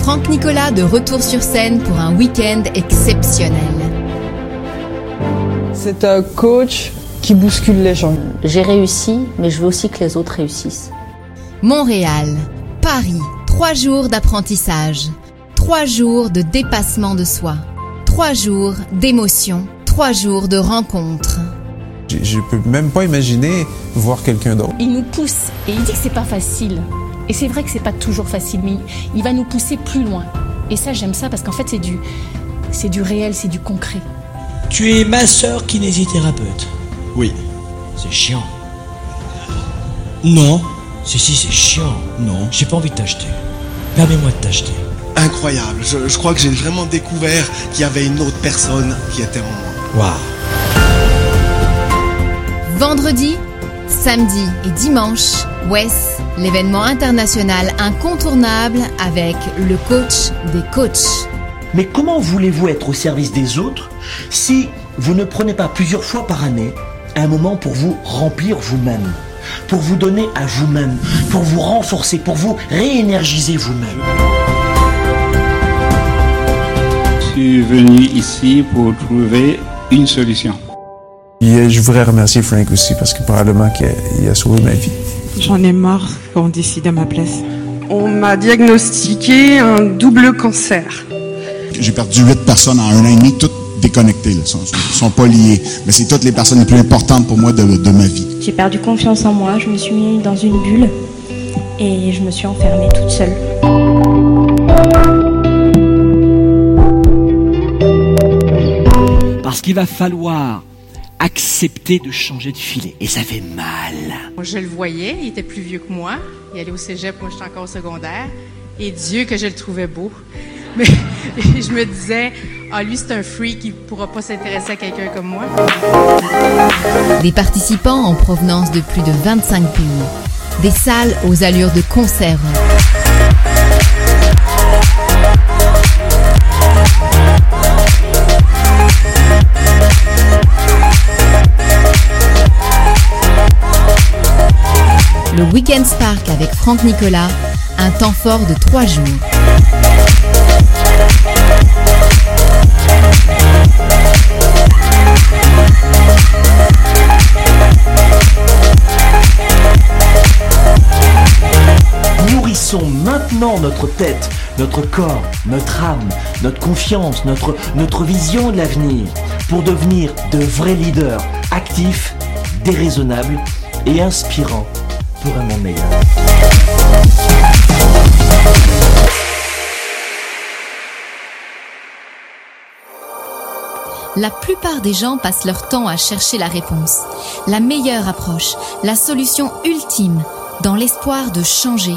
Franck Nicolas de retour sur scène pour un week-end exceptionnel. C'est un coach qui bouscule les gens. J'ai réussi, mais je veux aussi que les autres réussissent. Montréal, Paris, Trois jours d'apprentissage, trois jours de dépassement de soi, trois jours d'émotion, trois jours de rencontres. Je, ne peux même pas imaginer voir quelqu'un d'autre. Il nous pousse et il dit que c'est pas facile. Et c'est vrai que c'est pas toujours facile, mais il va nous pousser plus loin. Et ça, j'aime ça parce qu'en fait, c'est du, c'est du réel, c'est du concret. Tu es ma sœur kinésithérapeute. Oui. C'est chiant. Non. Si, si, c'est chiant. Non. J'ai pas envie de t'acheter. Permets-moi de t'acheter. Incroyable. Je, crois que j'ai vraiment découvert qu'il y avait une autre personne qui était en moi. Waouh. Vendredi, samedi et dimanche, Wes, l'événement international incontournable avec le coach des coachs. Mais comment voulez-vous être au service des autres si vous ne prenez pas plusieurs fois par année un moment pour vous remplir vous-même pour vous donner à vous-même, pour vous renforcer, pour vous réénergiser vous-même? Je suis venu ici pour trouver une solution. Et je voudrais remercier Frank aussi parce que probablement qu'il a sauvé ma vie. J'en ai marre qu'on décide à ma place. On m'a diagnostiqué un double cancer. J'ai perdu huit personnes en un an et demi, toutes déconnectés, ils sont, sont pas liés. Mais c'est toutes les personnes les plus importantes pour moi de, de ma vie. J'ai perdu confiance en moi, je me suis mis dans une bulle et je me suis enfermée toute seule. Parce qu'il va falloir accepter de changer de filet. Et ça fait mal. Je le voyais, il était plus vieux que moi. Il allait au cégep, moi j'étais encore au secondaire. Et Dieu que je le trouvais beau. Mais je me disais, ah, lui, c'est un freak, qui pourra pas s'intéresser à quelqu'un comme moi. Des participants en provenance de plus de 25 pays. Des salles aux allures de concert. Le Weekend Spark avec Franck Nicolas, un temps fort de trois jours. Maintenant notre tête, notre corps, notre âme, notre confiance, notre, notre vision de l'avenir pour devenir de vrais leaders actifs, déraisonnables et inspirant pour un monde meilleur. La plupart des gens passent leur temps à chercher la réponse, la meilleure approche, la solution ultime, dans l'espoir de changer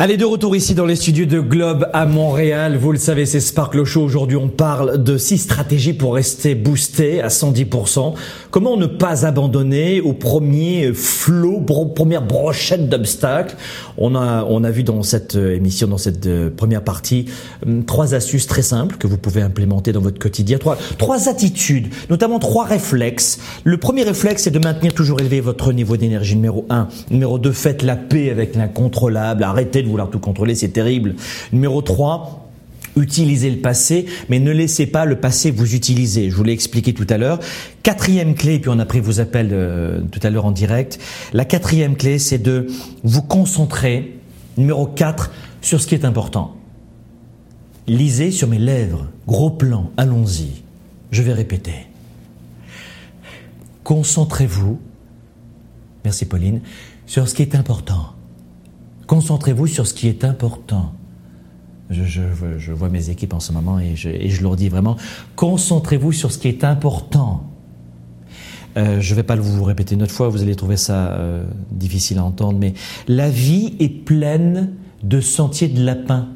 Allez, de retour ici dans les studios de Globe à Montréal. Vous le savez, c'est Sparkle Show. Aujourd'hui, on parle de six stratégies pour rester boosté à 110%. Comment ne pas abandonner au premier flot, première brochette d'obstacles? On a, on a vu dans cette euh, émission, dans cette euh, première partie, hum, trois astuces très simples que vous pouvez implémenter dans votre quotidien. Trois, trois attitudes, notamment trois réflexes. Le premier réflexe, c'est de maintenir toujours élevé votre niveau d'énergie. Numéro un. Numéro deux, faites la paix avec l'incontrôlable. Arrêtez de vouloir tout contrôler, c'est terrible. Numéro 3, utilisez le passé, mais ne laissez pas le passé vous utiliser. Je vous l'ai expliqué tout à l'heure. Quatrième clé, puis on a pris vos appels euh, tout à l'heure en direct. La quatrième clé, c'est de vous concentrer, numéro 4, sur ce qui est important. Lisez sur mes lèvres, gros plan, allons-y. Je vais répéter. Concentrez-vous, merci Pauline, sur ce qui est important. Concentrez-vous sur ce qui est important. Je, vois mes équipes en ce moment et je, leur dis vraiment, concentrez-vous sur ce qui est important. Euh, je ne vais pas vous répéter une autre fois, vous allez trouver ça euh, difficile à entendre, mais la vie est pleine de sentiers de lapin.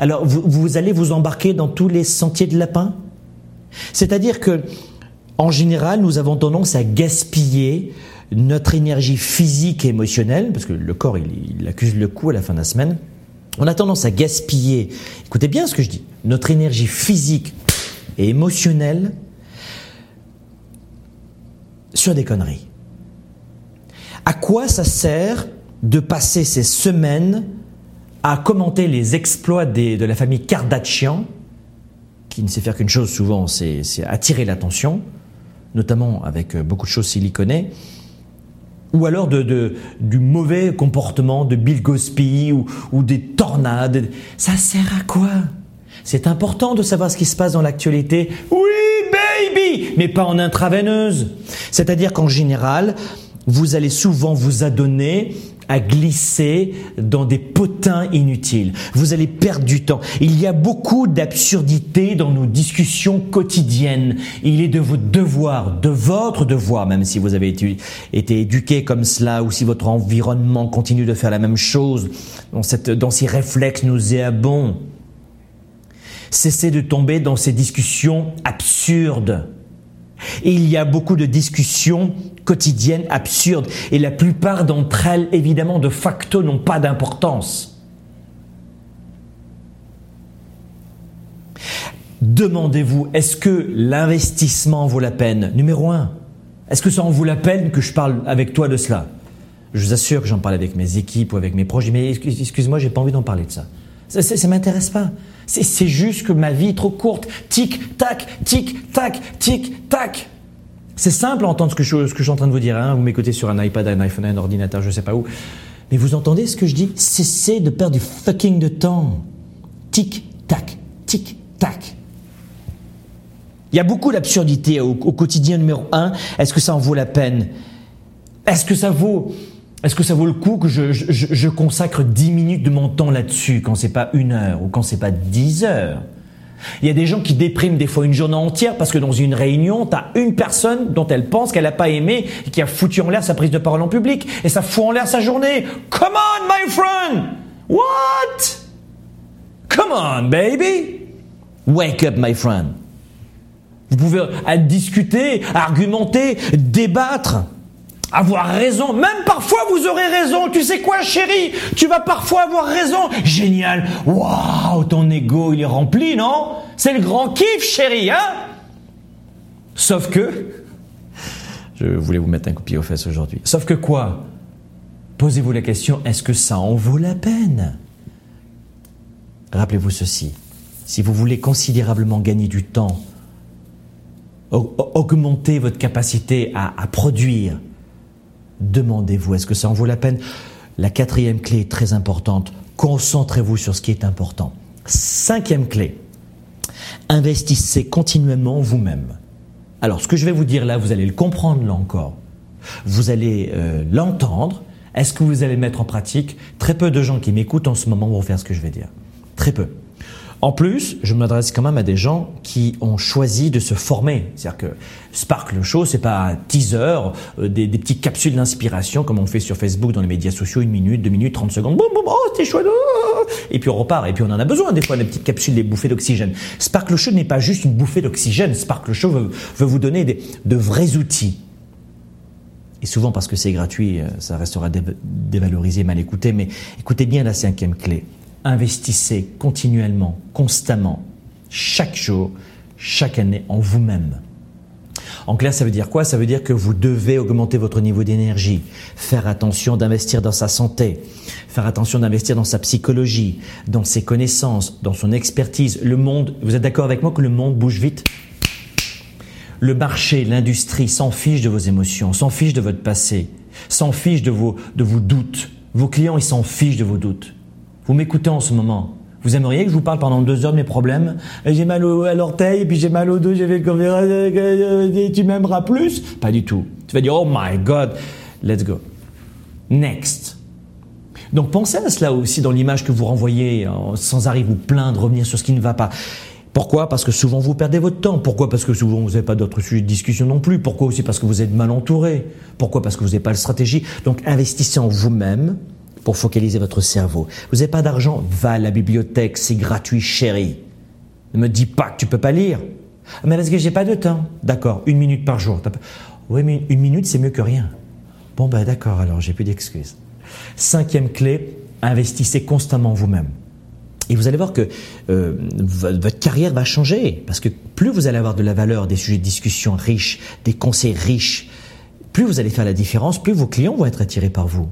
Alors, vous, vous allez vous embarquer dans tous les sentiers de lapin C'est-à-dire que, en général, nous avons tendance à gaspiller notre énergie physique et émotionnelle, parce que le corps, il, accuse le coup à la fin de la semaine. On a tendance à gaspiller, écoutez bien ce que je dis, notre énergie physique et émotionnelle sur des conneries. À quoi ça sert de passer ces semaines à commenter les exploits de la famille Kardashian, qui ne sait faire qu'une chose souvent, c'est attirer l'attention, notamment avec beaucoup de choses siliconées, ou alors de, du mauvais comportement de Bill Cosby ou, ou des tornades. Ça sert à quoi? C'est important de savoir ce qui se passe dans l'actualité. Oui, baby Mais pas en intraveineuse. C'est-à-dire qu'en général, vous allez souvent vous adonner à glisser dans des potins inutiles. Vous allez perdre du temps. Il y a beaucoup d'absurdités dans nos discussions quotidiennes. Il est de votre devoir, de votre devoir, même si vous avez été, été éduqué comme cela ou si votre environnement continue de faire la même chose, dans, cette, dans ces réflexes nauséabonds. Cessez de tomber dans ces discussions absurdes. Et il y a beaucoup de discussions quotidiennes absurdes. Et la plupart d'entre elles, évidemment, de facto, n'ont pas d'importance. Demandez-vous, est-ce que l'investissement vaut la peine? Numéro un, est-ce que ça en vaut la peine que je parle avec toi de cela? Je vous assure que j'en parle avec mes équipes ou avec mes projets, mais excuse-moi, j'ai pas envie d'en parler de ça. Ça, ça, ça m'intéresse pas. C'est juste que ma vie est trop courte. Tic, tac, tic, tac, tic, tac. C'est simple à entendre ce que, je, ce que je suis en train de vous dire. Hein. Vous m'écoutez sur un iPad, un iPhone, un ordinateur, je ne sais pas où. Mais vous entendez ce que je dis? Cessez de perdre du fucking de temps. Tic, tac, tic, tac. Il y a beaucoup d'absurdités au, au quotidien numéro un. Est-ce que ça en vaut la peine? Est-ce que ça vaut est-ce que ça vaut le coup que je, consacre 10 minutes de mon temps là-dessus quand c'est pas une heure ou quand c'est pas 10 heures? Il y a des gens qui dépriment des fois une journée entière parce que dans une réunion, tu as une personne dont elle pense qu'elle n'a pas aimé et qui a foutu en l'air sa prise de parole en public et ça fout en l'air sa journée. Come on, my friend! What? Come on, baby! Wake up, my friend! Vous pouvez euh, discuter, argumenter, débattre avoir raison. Même parfois, vous aurez raison. Tu sais quoi, chérie? Tu vas parfois avoir raison. Génial. Waouh, ton ego, il est rempli, non? C'est le grand kiff, chérie, hein? Sauf que... Je voulais vous mettre un coup de pied aux fesses aujourd'hui. Sauf que quoi? Posez-vous la question, est-ce que ça en vaut la peine? Rappelez-vous ceci. Si vous voulez considérablement gagner du temps, au- augmenter votre capacité à produire, demandez-vous, est-ce que ça en vaut la peine? La quatrième clé est très importante. Concentrez-vous sur ce qui est important. Cinquième clé, investissez continuellement en vous-même. Alors, ce que je vais vous dire là, vous allez le comprendre là encore. Vous allez euh, l'entendre. Est-ce que vous allez le mettre en pratique? Très peu de gens qui m'écoutent en ce moment vont faire ce que je vais dire. Très peu. En plus, je m'adresse quand même à des gens qui ont choisi de se former. C'est-à-dire que Sparkle Show, c'est pas un teaser, euh, des, petites capsules d'inspiration comme on fait sur Facebook, dans les médias sociaux, une minute, deux minutes, 30 secondes, boum, boum, oh, c'était chouette, oh, et puis on repart. Et puis on en a besoin des fois, des petites capsules, des bouffées d'oxygène. Sparkle Show n'est pas juste une bouffée d'oxygène. Sparkle Show veut, vous donner de vrais outils. Et souvent parce que c'est gratuit, euh, ça restera dé- dévalorisé, mal écouté. Mais écoutez bien la cinquième clé. Investissez continuellement, constamment, chaque jour, chaque année en vous-même. En clair, ça veut dire quoi? Ça veut dire que vous devez augmenter votre niveau d'énergie, faire attention d'investir dans sa santé, faire attention d'investir dans sa psychologie, dans ses connaissances, dans son expertise. Le monde, vous êtes d'accord avec moi que le monde bouge vite? Le marché, l'industrie s'en fiche de vos émotions, s'en fiche de votre passé, s'en fiche de vos, de vos doutes. Vos clients, ils s'en fichent de vos doutes. Vous m'écoutez en ce moment. Vous aimeriez que je vous parle pendant deux heures de mes problèmes J'ai mal au- à l'orteil, puis j'ai mal au dos, j'ai fait le tu m'aimeras plus Pas du tout. Tu vas dire, oh my God, let's go. Next. Donc pensez à cela aussi dans l'image que vous renvoyez euh, sans arrêt vous plaindre, revenir sur ce qui ne va pas. Pourquoi? Parce que souvent vous perdez votre temps. Pourquoi? Parce que souvent vous n'avez pas d'autres sujets de discussion non plus. Pourquoi? Aussi Parce que vous êtes mal entouré. Pourquoi? Parce que vous n'avez pas de stratégie. Donc investissez en vous-même pour focaliser votre cerveau. Vous n'avez pas d'argent Va à la bibliothèque, c'est gratuit, chérie. Ne me dis pas que tu peux pas lire. Ah, Mais parce que j'ai pas de temps. D'accord, une minute par jour. Oui, mais une minute, c'est mieux que rien. Bon, ben d'accord, alors j'ai plus d'excuses. Cinquième clé, investissez constamment en vous-même. Et vous allez voir que euh, vo- votre carrière va changer, parce que plus vous allez avoir de la valeur, des sujets de discussion riches, des conseils riches, plus vous allez faire la différence, plus vos clients vont être attirés par vous.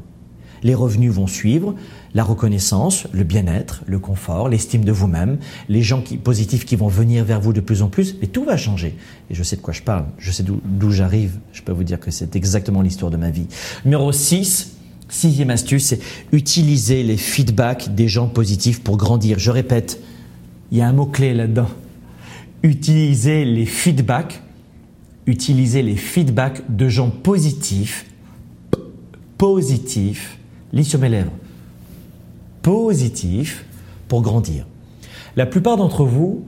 Les revenus vont suivre, la reconnaissance, le bien-être, le confort, l'estime de vous-même, les gens positifs qui vont venir vers vous de plus en plus, mais tout va changer. Et je sais de quoi je parle, je sais d'où j'arrive, je peux vous dire que c'est exactement l'histoire de ma vie. Numéro 6, sixième astuce, c'est utiliser les feedbacks des gens positifs pour grandir. Je répète, il y a un mot-clé là-dedans. Utiliser les feedbacks, utiliser les feedbacks de gens positifs, positifs, lis sur mes lèvres, positifs pour grandir. La plupart d'entre vous,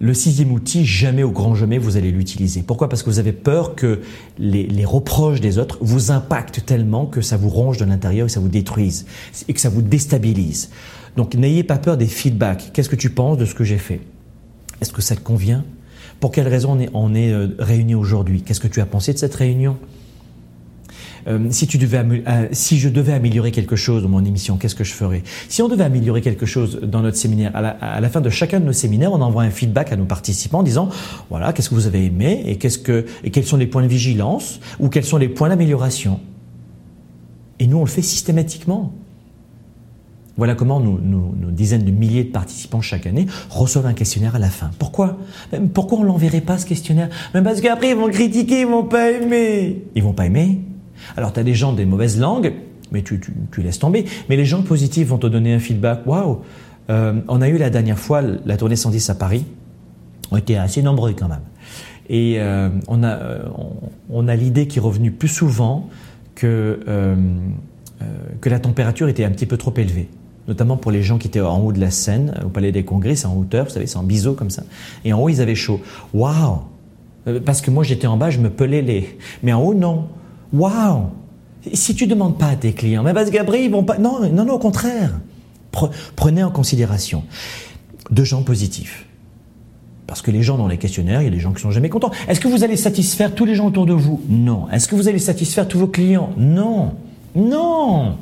le sixième outil, jamais au grand jamais vous allez l'utiliser. Pourquoi? Parce que vous avez peur que les, les reproches des autres vous impactent tellement que ça vous ronge de l'intérieur et ça vous détruise et que ça vous déstabilise. Donc n'ayez pas peur des feedbacks. Qu'est-ce que tu penses de ce que j'ai fait? Est-ce que ça te convient? Pour quelle raison on est, on est euh, réunis aujourd'hui? Qu'est-ce que tu as pensé de cette réunion? Euh, euh, si je devais améliorer quelque chose dans mon émission, qu'est-ce que je ferais? Si on devait améliorer quelque chose dans notre séminaire, à la, fin de chacun de nos séminaires, on envoie un feedback à nos participants en disant voilà, qu'est-ce que vous avez aimé et, quels sont les points de vigilance ou quels sont les points d'amélioration? Et nous, on le fait systématiquement. Voilà comment nos, dizaines de milliers de participants chaque année reçoivent un questionnaire à la fin. Pourquoi? Pourquoi on l'enverrait pas ce questionnaire? Parce qu'après ils vont critiquer, ils vont pas aimer. Ils vont pas aimer Alors tu as des gens des mauvaises langues mais tu, tu, laisses tomber. Mais les gens positifs vont te donner un feedback. Waouh euh, On a eu la dernière fois la tournée 110 à Paris. On était assez nombreux quand même. Et euh, on a, on, on a l'idée qui est revenue plus souvent que, euh, que la température était un petit peu trop élevée notamment pour les gens qui étaient en haut de la scène, au Palais des Congrès, c'est en hauteur, vous savez, c'est en biseau comme ça. Et en haut, ils avaient chaud. Waouh Parce que moi, j'étais en bas, je me pelais les. Mais en haut, non. Waouh Si tu demandes pas à tes clients, mais parce qu'après, ils vont pas. Non, non, non, au contraire. Prenez en considération deux gens positifs. Parce que les gens dans les questionnaires, il y a des gens qui sont jamais contents. Est-ce que vous allez satisfaire tous les gens autour de vous? Non. Est-ce que vous allez satisfaire tous vos clients? Non. Non.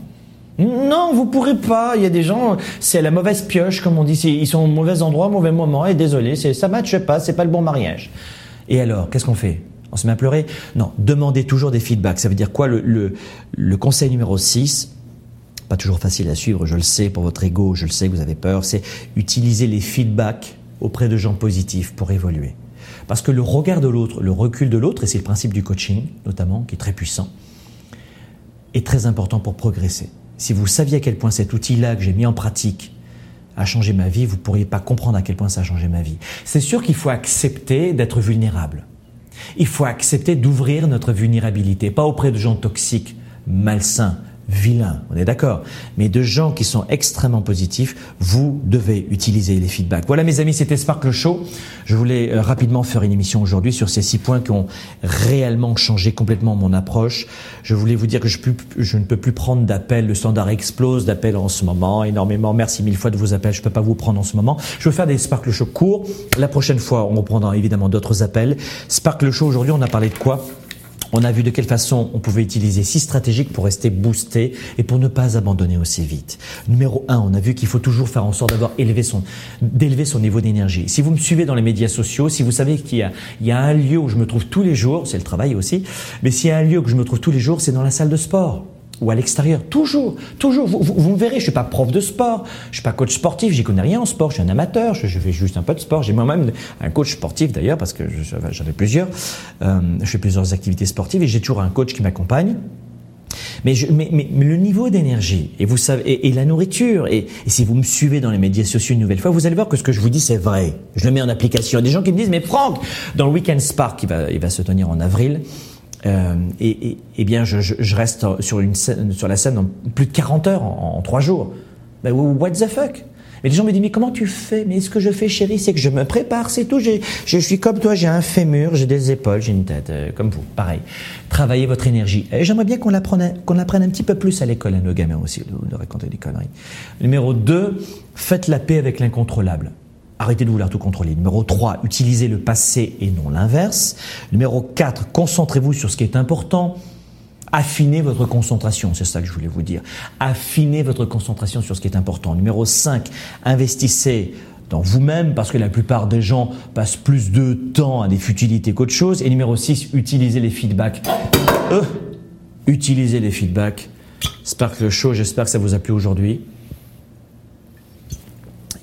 Non, vous pourrez pas. Il y a des gens, c'est la mauvaise pioche, comme on dit. Ils sont au mauvais endroit, au mauvais moment. Et désolé, ça matche pas, c'est pas le bon mariage. Et alors, qu'est-ce qu'on fait? On se met à pleurer Non, demandez toujours des feedbacks. Ça veut dire quoi le, le, le conseil numéro 6 pas toujours facile à suivre, je le sais, pour votre ego, je le sais vous avez peur, c'est utiliser les feedbacks auprès de gens positifs pour évoluer. Parce que le regard de l'autre, le recul de l'autre, et c'est le principe du coaching notamment, qui est très puissant, est très important pour progresser. Si vous saviez à quel point cet outil-là que j'ai mis en pratique a changé ma vie, vous ne pourriez pas comprendre à quel point ça a changé ma vie. C'est sûr qu'il faut accepter d'être vulnérable. Il faut accepter d'ouvrir notre vulnérabilité, pas auprès de gens toxiques, malsains, vilains, on est d'accord, mais de gens qui sont extrêmement positifs, vous devez utiliser les feedbacks. Voilà mes amis, c'était Sparkle Show. Je voulais euh, rapidement faire une émission aujourd'hui sur ces six points qui ont réellement changé complètement mon approche. Je voulais vous dire que je, je ne peux plus prendre d'appels, le standard explose d'appels en ce moment, énormément. Merci mille fois de vos appels, je ne peux pas vous prendre en ce moment. Je veux faire des Sparkle Show courts. La prochaine fois, on reprendra évidemment d'autres appels. Sparkle Show, aujourd'hui, on a parlé de quoi? On a vu de quelle façon on pouvait utiliser six stratégiques pour rester boosté et pour ne pas abandonner aussi vite. Numéro un, on a vu qu'il faut toujours faire en sorte d'avoir élevé son, d'élever son niveau d'énergie. Si vous me suivez dans les médias sociaux, si vous savez qu'il y a, il y a un lieu où je me trouve tous les jours, c'est le travail aussi, mais s'il y a un lieu où je me trouve tous les jours, c'est dans la salle de sport ou à l'extérieur. Toujours, toujours. Vous, vous, me verrez, je suis pas prof de sport, je suis pas coach sportif, j'y connais rien en sport, je suis un amateur, je, fais juste un peu de sport. J'ai moi-même un coach sportif d'ailleurs parce que j'en ai plusieurs. Euh, je fais plusieurs activités sportives et j'ai toujours un coach qui m'accompagne. Mais, je, mais, mais, le niveau d'énergie, et vous savez, et, et la nourriture, et, et, si vous me suivez dans les médias sociaux une nouvelle fois, vous allez voir que ce que je vous dis c'est vrai. Je le mets en application. Il y a des gens qui me disent, mais Franck, dans le Weekend Spark qui va, il va se tenir en avril, euh, et, et, bien, je, reste sur, la scène en plus de 40 heures en, en 3 jours. Ben, what the fuck? Mais les gens me disent, mais comment tu fais? Mais ce que je fais, chérie, c'est que je me prépare, c'est tout. Je, je suis comme toi, j'ai un fémur, j'ai des épaules, j'ai une tête, euh, comme vous, pareil. Travaillez votre énergie. Et j'aimerais bien qu'on l'apprenne, qu'on apprenne un petit peu plus à l'école, à nos gamins aussi, de, de raconter des conneries. Numéro 2, faites la paix avec l'incontrôlable. Arrêtez de vouloir tout contrôler. Numéro 3, utilisez le passé et non l'inverse. Numéro 4, concentrez-vous sur ce qui est important. Affinez votre concentration, c'est ça que je voulais vous dire. Affinez votre concentration sur ce qui est important. Numéro 5, investissez dans vous-même parce que la plupart des gens passent plus de temps à des futilités qu'autre chose. Et numéro 6, utilisez les feedbacks. Euh, utilisez les feedbacks. Sparkle Show, j'espère que ça vous a plu aujourd'hui.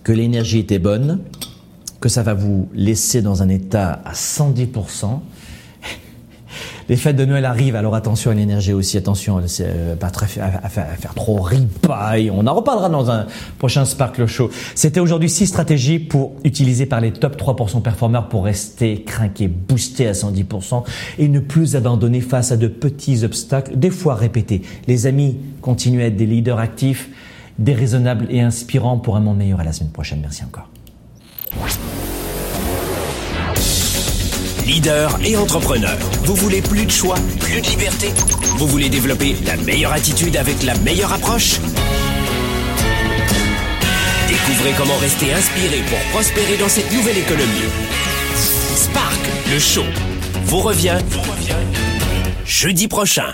Que l'énergie était bonne, que ça va vous laisser dans un état à 110%. Les fêtes de Noël arrivent, alors attention à l'énergie aussi, attention euh, à, à, à, faire, trop ripaille. On en reparlera dans un prochain Sparkle Show. C'était aujourd'hui six stratégies pour utiliser par les top 3% performeurs pour rester craqué, boosté à 110% et ne plus abandonner face à de petits obstacles, des fois répétés. Les amis, continuez à être des leaders actifs, déraisonnables et inspirants pour un monde meilleur à la semaine prochaine. Merci encore. leader et entrepreneur. Vous voulez plus de choix, plus de liberté? Vous voulez développer la meilleure attitude avec la meilleure approche? Découvrez comment rester inspiré pour prospérer dans cette nouvelle économie. Spark, le show, vous revient, vous revient jeudi prochain.